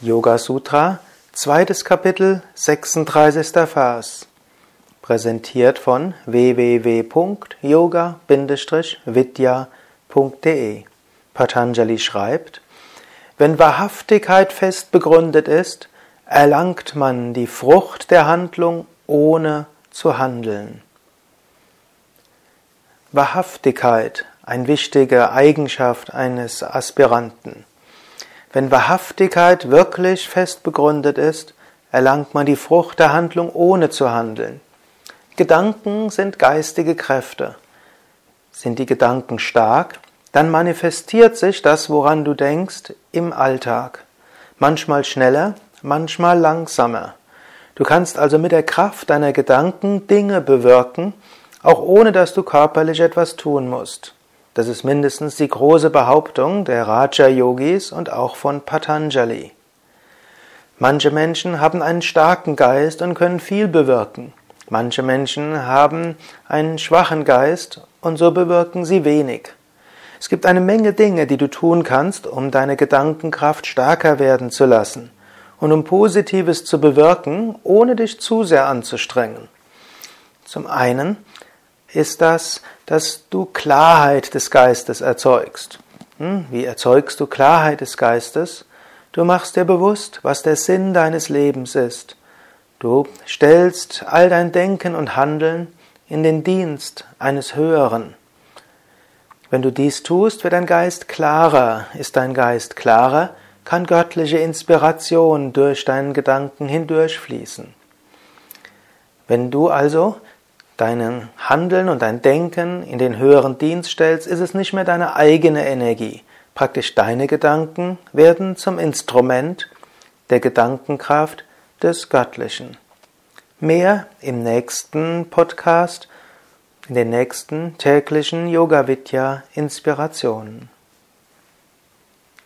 Yoga Sutra, zweites Kapitel, 36. Vers. Präsentiert von www.yoga-vidya.de. Patanjali schreibt, wenn Wahrhaftigkeit fest begründet ist, erlangt man die Frucht der Handlung ohne zu handeln. Wahrhaftigkeit, eine wichtige Eigenschaft eines Aspiranten. Wenn Wahrhaftigkeit wirklich fest begründet ist, erlangt man die Frucht der Handlung ohne zu handeln. Gedanken sind geistige Kräfte. Sind die Gedanken stark, dann manifestiert sich das, woran du denkst, im Alltag. Manchmal schneller, manchmal langsamer. Du kannst also mit der Kraft deiner Gedanken Dinge bewirken, auch ohne dass du körperlich etwas tun musst. Das ist mindestens die große Behauptung der Raja-Yogis und auch von Patanjali. Manche Menschen haben einen starken Geist und können viel bewirken. Manche Menschen haben einen schwachen Geist und so bewirken sie wenig. Es gibt eine Menge Dinge, die du tun kannst, um deine Gedankenkraft stärker werden zu lassen und um Positives zu bewirken, ohne dich zu sehr anzustrengen. Zum einen ist das, dass du Klarheit des Geistes erzeugst. Hm? Wie erzeugst du Klarheit des Geistes? Du machst dir bewusst, was der Sinn deines Lebens ist. Du stellst all dein Denken und Handeln in den Dienst eines Höheren. Wenn du dies tust, wird dein Geist klarer. Ist dein Geist klarer, kann göttliche Inspiration durch deinen Gedanken hindurchfließen. Wenn du also dein Handeln und dein Denken in den höheren Dienst stellst, ist es nicht mehr deine eigene Energie. Praktisch deine Gedanken werden zum Instrument der Gedankenkraft des Göttlichen. Mehr im nächsten Podcast, in den nächsten täglichen Yoga Vidya Inspirationen.